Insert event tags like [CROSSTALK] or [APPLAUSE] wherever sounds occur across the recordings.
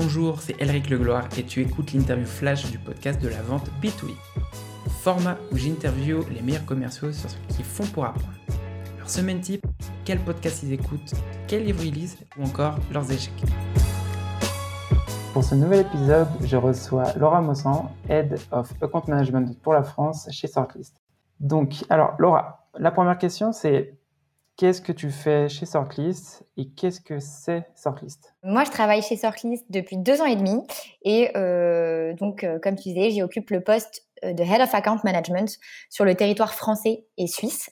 Bonjour, c'est Elric Legloire et tu écoutes l'interview flash du podcast de la vente B2B. Format où j'interview les meilleurs commerciaux sur ce qu'ils font pour apprendre. Leur semaine type, quel podcast ils écoutent, quel livre ils lisent ou encore leurs échecs. Pour ce nouvel épisode, je reçois Laura Mossan, Head of Account Management pour la France chez Sortlist. Donc, alors Laura, la première question c'est Qu'est-ce que tu fais chez Sortlist et qu'est-ce que c'est Sortlist Moi, je travaille chez Sortlist depuis deux ans et demi et euh, donc, euh, comme tu disais, j'y occupe le poste euh, de Head of Account Management sur le territoire français et suisse.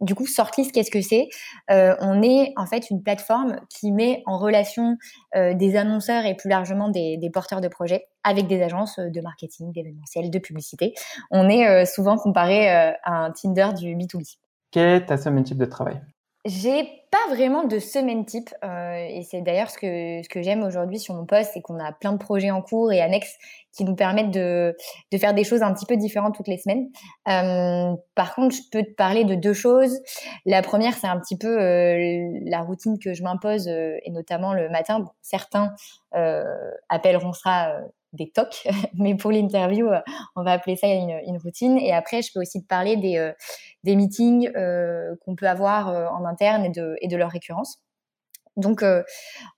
du coup, Sortlist, qu'est-ce que c'est? On est en fait une plateforme qui met en relation des annonceurs et plus largement des, des, porteurs de projets avec des agences de marketing, d'événementiel, de publicité. On est souvent comparé à un Tinder du B2B. Est ta semaine type de travail? J'ai pas vraiment de semaine type. Euh, et c'est d'ailleurs ce que, ce que j'aime aujourd'hui sur mon poste, c'est qu'on a plein de projets en cours et annexes qui nous permettent de, de faire des choses un petit peu différentes toutes les semaines. Euh, par contre, je peux te parler de deux choses. La première, c'est un petit peu euh, la routine que je m'impose, et notamment le matin. certains appelleront ça des tocs, [LAUGHS] mais pour l'interview, on va appeler ça une, routine. Et après, je peux aussi te parler des, des meetings euh, qu'on peut avoir en interne et de, leur récurrence. Donc,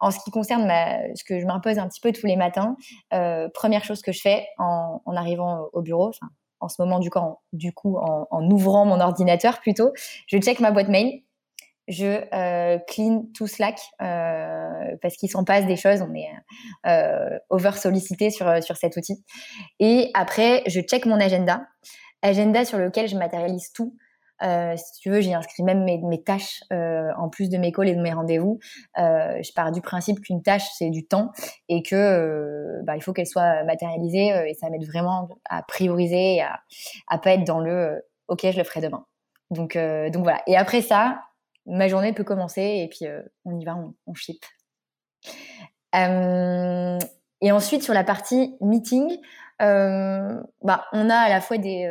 en ce qui concerne ce que je m'impose un petit peu tous les matins, première chose que je fais en, arrivant au bureau, en ce moment du coup, en, ouvrant mon ordinateur plutôt, je check ma boîte mail je euh, clean tout Slack euh, parce qu'il s'en passe des choses. On est euh, over sollicité sur cet outil. Et après, je check mon agenda, agenda sur lequel je matérialise tout. Euh, si tu veux, j'y inscris même mes, tâches euh, en plus de mes calls et de mes rendez-vous. Euh, je pars du principe qu'une tâche c'est du temps et que bah, il faut qu'elle soit matérialisée et ça m'aide vraiment à prioriser et à, à pas être dans le ok je le ferai demain. Donc donc voilà. Et après ça, ma journée peut commencer et puis on y va, on, on ship. Et ensuite, sur la partie meeting, euh, bah, on a à la fois des,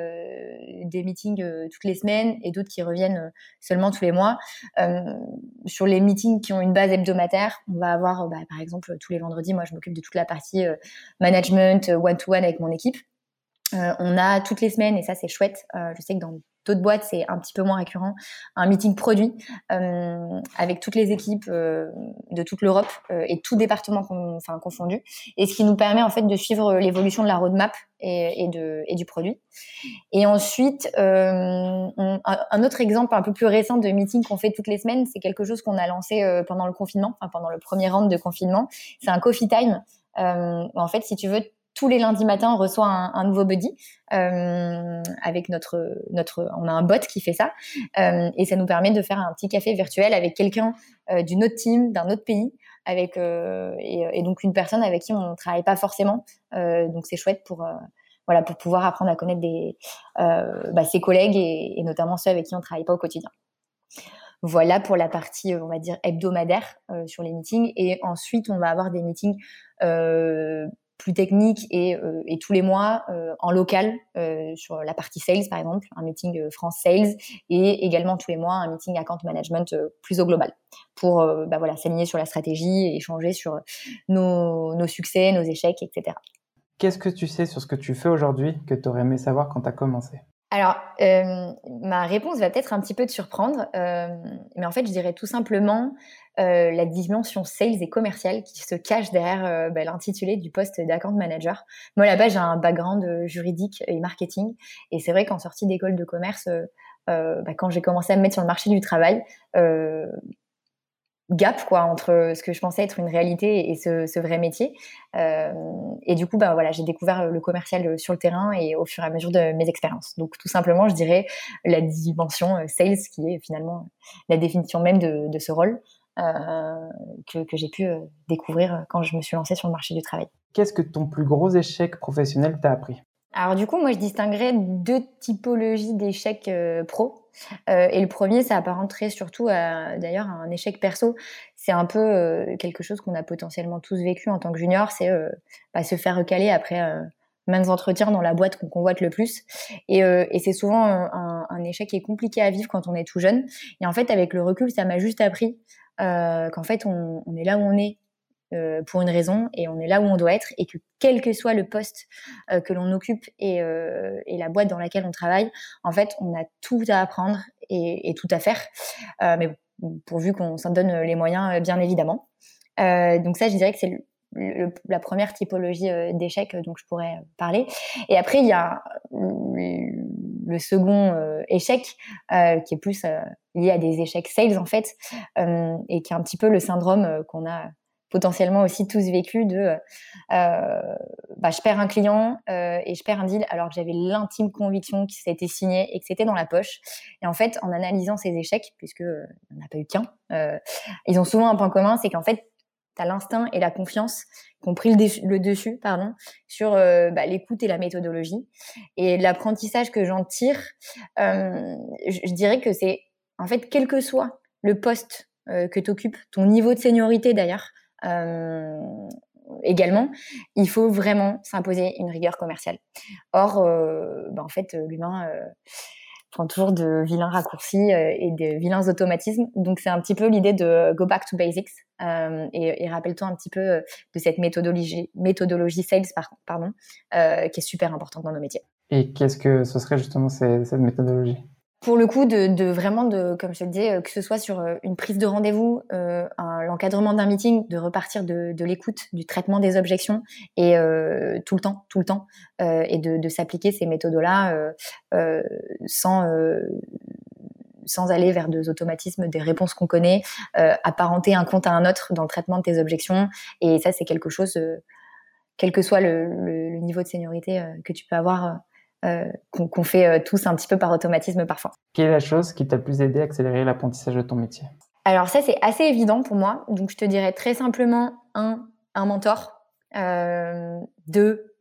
des meetings toutes les semaines et d'autres qui reviennent seulement tous les mois. sur les meetings qui ont une base hebdomadaire, on va avoir, bah, par exemple, tous les vendredis, moi je m'occupe de toute la partie management, one-to-one avec mon équipe. on a toutes les semaines, et ça c'est chouette, je sais que dans D'autres boîtes, c'est un petit peu moins récurrent. Un meeting produit euh, avec toutes les équipes euh, de toute l'Europe euh, et tout département enfin, confondu. Et ce qui nous permet en fait de suivre l'évolution de la roadmap et, de, et du produit. Et ensuite, un, autre exemple un peu plus récent de meeting qu'on fait toutes les semaines, c'est quelque chose qu'on a lancé pendant le confinement, pendant le premier round de confinement. C'est un coffee time. en fait, si tu veux, tous les lundis matins, on reçoit un, nouveau buddy euh, avec notre notre. On a un bot qui fait ça euh, et ça nous permet de faire un petit café virtuel avec quelqu'un euh, d'une autre team, d'un autre pays, avec et, donc une personne avec qui on ne travaille pas forcément. donc c'est chouette pour pouvoir apprendre à connaître des bah, ses collègues et, et, notamment ceux avec qui on travaille pas au quotidien. Voilà pour la partie, on va dire, hebdomadaire sur les meetings. Et ensuite, on va avoir des meetings plus technique et, euh, et tous les mois euh, en local euh, sur la partie sales par exemple, un meeting France Sales et également tous les mois un meeting account management plus au global pour bah voilà s'aligner sur la stratégie et échanger sur nos, nos succès, nos échecs, etc. Qu'est-ce que tu sais sur ce que tu fais aujourd'hui que tu aurais aimé savoir quand tu as commencé? Alors, euh, ma réponse va peut-être un petit peu te surprendre, euh, mais en fait, je dirais tout simplement euh, la dimension sales et commerciale qui se cache derrière bah, l'intitulé du poste d'account manager. Moi, là-bas, j'ai un background juridique et marketing, et c'est vrai qu'en sortie d'école de commerce, bah, quand j'ai commencé à me mettre sur le marché du travail, gap quoi entre ce que je pensais être une réalité et ce, vrai métier. Euh, et du coup, bah voilà, j'ai découvert le commercial sur le terrain et au fur et à mesure de mes expériences. Donc tout simplement, je dirais la dimension euh, sales qui est finalement la définition même de, ce rôle euh, que, que j'ai pu découvrir quand je me suis lancée sur le marché du travail. Qu'est-ce que ton plus gros échec professionnel t'a appris? Alors du coup, moi, je distinguerais deux typologies d'échecs euh, pro. Euh, et le premier, ça apparenterait surtout d'ailleurs à un échec perso. C'est un peu euh, quelque chose qu'on a potentiellement tous vécu en tant que junior, c'est bah, se faire recaler après maintes entretiens dans la boîte qu'on convoite le plus. Et, c'est souvent un, un, échec qui est compliqué à vivre quand on est tout jeune. Et en fait, avec le recul, ça m'a juste appris qu'en fait, on, on, est là où on est euh, pour une raison et on est là où on doit être et que quel que soit le poste euh, que l'on occupe et, et, la boîte dans laquelle on travaille, en fait, on a tout à apprendre et, tout à faire, mais pourvu qu'on s'en donne les moyens, bien évidemment. donc ça, je dirais que c'est la première typologie d'échecs dont je pourrais parler. Et après, il y a le second euh, échec, euh, qui est plus euh, lié à des échecs sales en fait, et qui est un petit peu le syndrome qu'on a potentiellement aussi tous vécu de bah, je perds un client et je perds un deal alors que j'avais l'intime conviction que c'était signé et que c'était dans la poche. Et en fait, en analysant ces échecs, puisque on n'a pas eu qu'un, ils ont souvent un point commun, c'est qu'en fait, tu as l'instinct et la confiance qui ont pris le, dessus pardon, sur euh, bah, l'écoute et la méthodologie. Et l'apprentissage que j'en tire, euh, je, dirais que c'est, en fait, quel que soit le poste euh, que tu occupes, ton niveau de seniorité d'ailleurs, également, il faut vraiment s'imposer une rigueur commerciale. Or, bah, en fait, l'humain prend toujours de vilains raccourcis et de vilains automatismes. Donc, c'est un petit peu l'idée de go back to basics. Euh, et, rappelle-toi un petit peu euh, de cette méthodologie, sales, pardon, euh, qui est super importante dans nos métiers. Et qu'est-ce que ce serait justement cette méthodologie? Pour le coup, de, vraiment, de, comme je te le disais, que ce soit sur une prise de rendez-vous, l'encadrement d'un meeting, de repartir de, l'écoute, du traitement des objections, et tout le temps, tout le temps, et de, de s'appliquer ces méthodes-là sans sans aller vers des automatismes, des réponses qu'on connaît, euh, apparenter un compte à un autre dans le traitement de tes objections. Et ça, c'est quelque chose, euh, quel que soit le, niveau de seniorité euh, que tu peux avoir, qu'on fait tous un petit peu par automatisme parfois. Quelle est la chose qui t'a le plus aidé à accélérer l'apprentissage de ton métier? Alors ça, c'est assez évident pour moi. Donc je te dirais très simplement, un, un mentor. deux,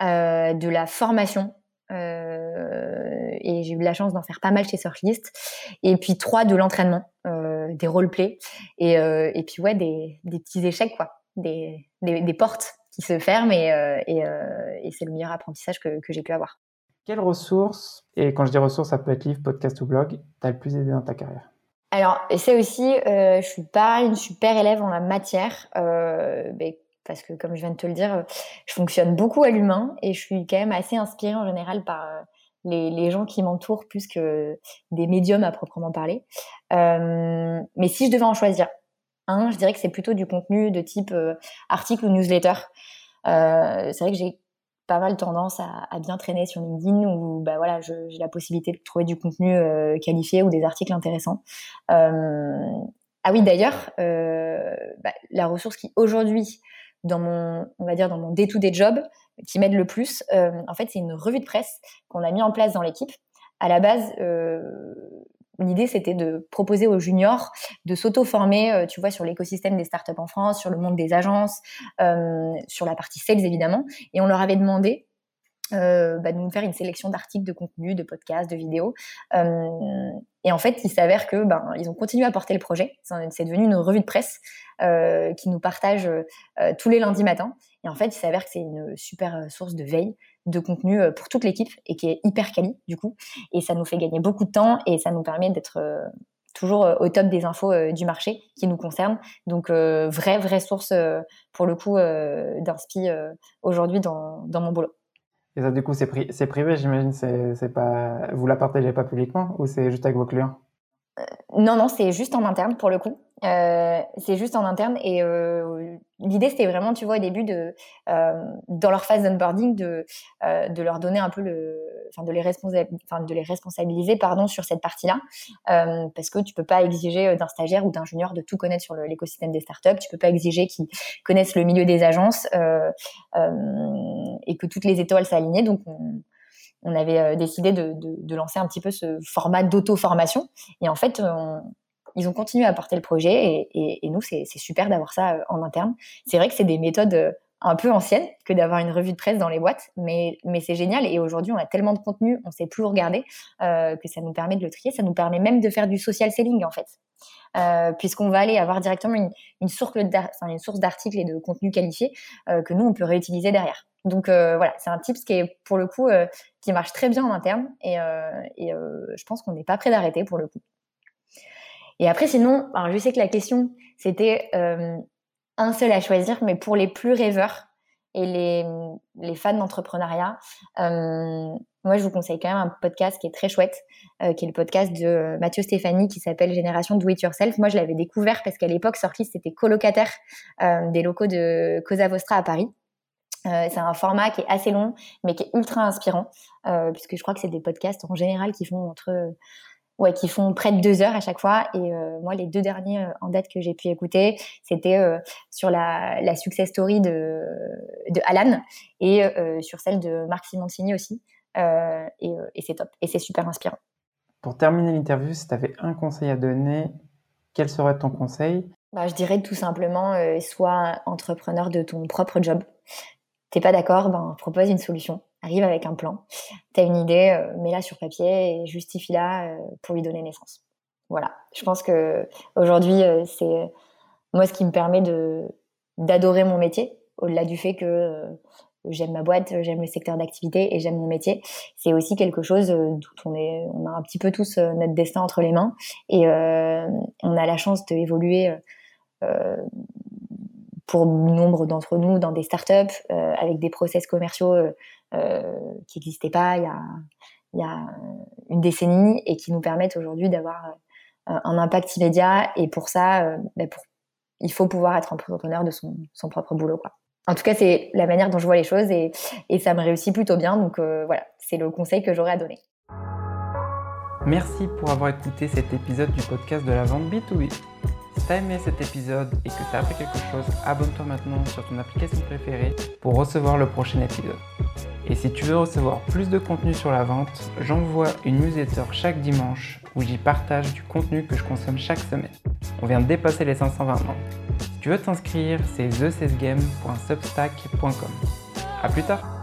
de la formation euh, et j'ai eu la chance d'en faire pas mal chez Surflist. Et puis trois, de l'entraînement, euh, des roleplays et, euh, et puis ouais, des, des, petits échecs quoi, des, des, des, portes qui se ferment et, et, et c'est le meilleur apprentissage que, que j'ai pu avoir. Quelles ressources, et quand je dis ressources, ça peut être livre, podcast ou blog, t'as le plus aidé dans ta carrière? Alors, c'est aussi, euh, je suis pas une super élève en la matière. Euh, parce que comme je viens de te le dire, je fonctionne beaucoup à l'humain et je suis quand même assez inspirée en général par euh, les, gens qui m'entourent plus que des médiums à proprement parler. Euh, mais si je devais en choisir un, je dirais que c'est plutôt du contenu de type article ou newsletter. c'est vrai que j'ai pas mal tendance à, bien traîner sur LinkedIn où bah voilà, j'ai la possibilité de trouver du contenu qualifié ou des articles intéressants. ah oui, d'ailleurs, bah, la ressource qui aujourd'hui dans mon, on va dire, dans mon day-to-day job qui m'aide le plus. Euh, en fait, c'est une revue de presse qu'on a mis en place dans l'équipe. À la base, euh, l'idée, c'était de proposer aux juniors de s'auto-former, euh, tu vois, sur l'écosystème des startups en France, sur le monde des agences, sur la partie sales, évidemment. Et on leur avait demandé euh, bah, de nous faire une sélection d'articles, de contenus, de podcasts, de vidéos. Euh, et en fait, il s'avère que ben ils ont continué à porter le projet. C'est devenu une revue de presse euh, qui nous partage euh, tous les lundis matins. Et en fait, il s'avère que c'est une super source de veille, de contenu pour toute l'équipe et qui est hyper quali du coup. Et ça nous fait gagner beaucoup de temps et ça nous permet d'être toujours au top des infos du marché qui nous concernent. Donc, vraie, vraie source pour le coup d'inspi aujourd'hui dans, dans mon boulot. Et ça, du coup, c'est, privé, j'imagine. C'est, c'est pas, vous la partagez pas publiquement ou c'est juste avec vos clients? Euh, Non, non, c'est juste en interne pour le coup. Euh, c'est juste en interne et euh, l'idée c'était vraiment, tu vois, au début de euh, dans leur phase d'onboarding de de leur donner un peu le, enfin de les enfin de les responsabiliser pardon sur cette partie-là, parce que tu peux pas exiger d'un stagiaire ou d'un junior de tout connaître sur l'écosystème des startups, tu peux pas exiger qu'ils connaissent le milieu des agences et que toutes les étoiles s'alignaient, donc on, on avait décidé de, de, de, lancer un petit peu ce format d'auto-formation. Et en fait, on, ils ont continué à porter le projet et, nous, c'est super d'avoir ça euh, en interne. C'est vrai que c'est des méthodes euh, un peu anciennes que d'avoir une revue de presse dans les boîtes, mais, c'est génial. Et aujourd'hui, on a tellement de contenu, on sait plus où regarder, euh, que ça nous permet de le trier. Ça nous permet même de faire du social selling, en fait. puisqu'on va aller avoir directement une, source d'articles et de contenu qualifié que nous, on peut réutiliser derrière. Donc voilà, c'est un tips qui est pour le coup qui marche très bien en interne et je pense qu'on n'est pas prêt d'arrêter pour le coup. Et après, sinon, alors je sais que la question, c'était euh, un seul à choisir, mais pour les plus rêveurs et les, fans d'entrepreneuriat, euh, moi, je vous conseille quand même un podcast qui est très chouette, euh, qui est le podcast de Mathieu Stéphanie qui s'appelle Génération Do It Yourself. Moi, je l'avais découvert parce qu'à l'époque, Sortlist était colocataire des locaux de Cosa Vostra à Paris. C'est un format qui est assez long, mais qui est ultra inspirant, puisque je crois que c'est des podcasts en général qui font entre, ouais, qui font près de deux heures à chaque fois. Et euh, moi, les deux derniers en date que j'ai pu écouter, c'était sur la, la, success story de, de Alan et sur celle de Marc Simoncini aussi. et, et c'est top, et c'est super inspirant. Pour terminer l'interview, si tu avais un conseil à donner, quel serait ton conseil? Bah, Je dirais tout simplement, sois entrepreneur de ton propre job. T'es pas d'accord, ben propose une solution. Arrive avec un plan. T'as une idée, euh, mets-la sur papier et justifie-la euh, pour lui donner naissance. Voilà. Je pense que aujourd'hui, euh, c'est moi ce qui me permet de d'adorer mon métier, au-delà du fait que j'aime ma boîte, j'aime le secteur d'activité et j'aime mon métier. C'est aussi quelque chose d'où on a un petit peu tous notre destin entre les mains et on a la chance d'évoluer pour nombre d'entre nous dans des startups avec des process commerciaux qui n'existaient pas il y, a, il y, a, une décennie et qui nous permettent aujourd'hui d'avoir un impact immédiat. Et pour ça, ben il faut pouvoir être entrepreneur de son, son propre boulot. Quoi. En tout cas, c'est la manière dont je vois les choses et, et ça me réussit plutôt bien. Donc voilà, c'est le conseil que j'aurais à donner. Merci pour avoir écouté cet épisode du podcast de la vente B2B. Si t'as aimé cet épisode et que t'as appris quelque chose, abonne-toi maintenant sur ton application préférée pour recevoir le prochain épisode. Et si tu veux recevoir plus de contenu sur la vente, j'envoie une newsletter chaque dimanche où j'y partage du contenu que je consomme chaque semaine. On vient de dépasser les 520 membres. Si tu veux t'inscrire, c'est thecesgame.substack.com. A plus tard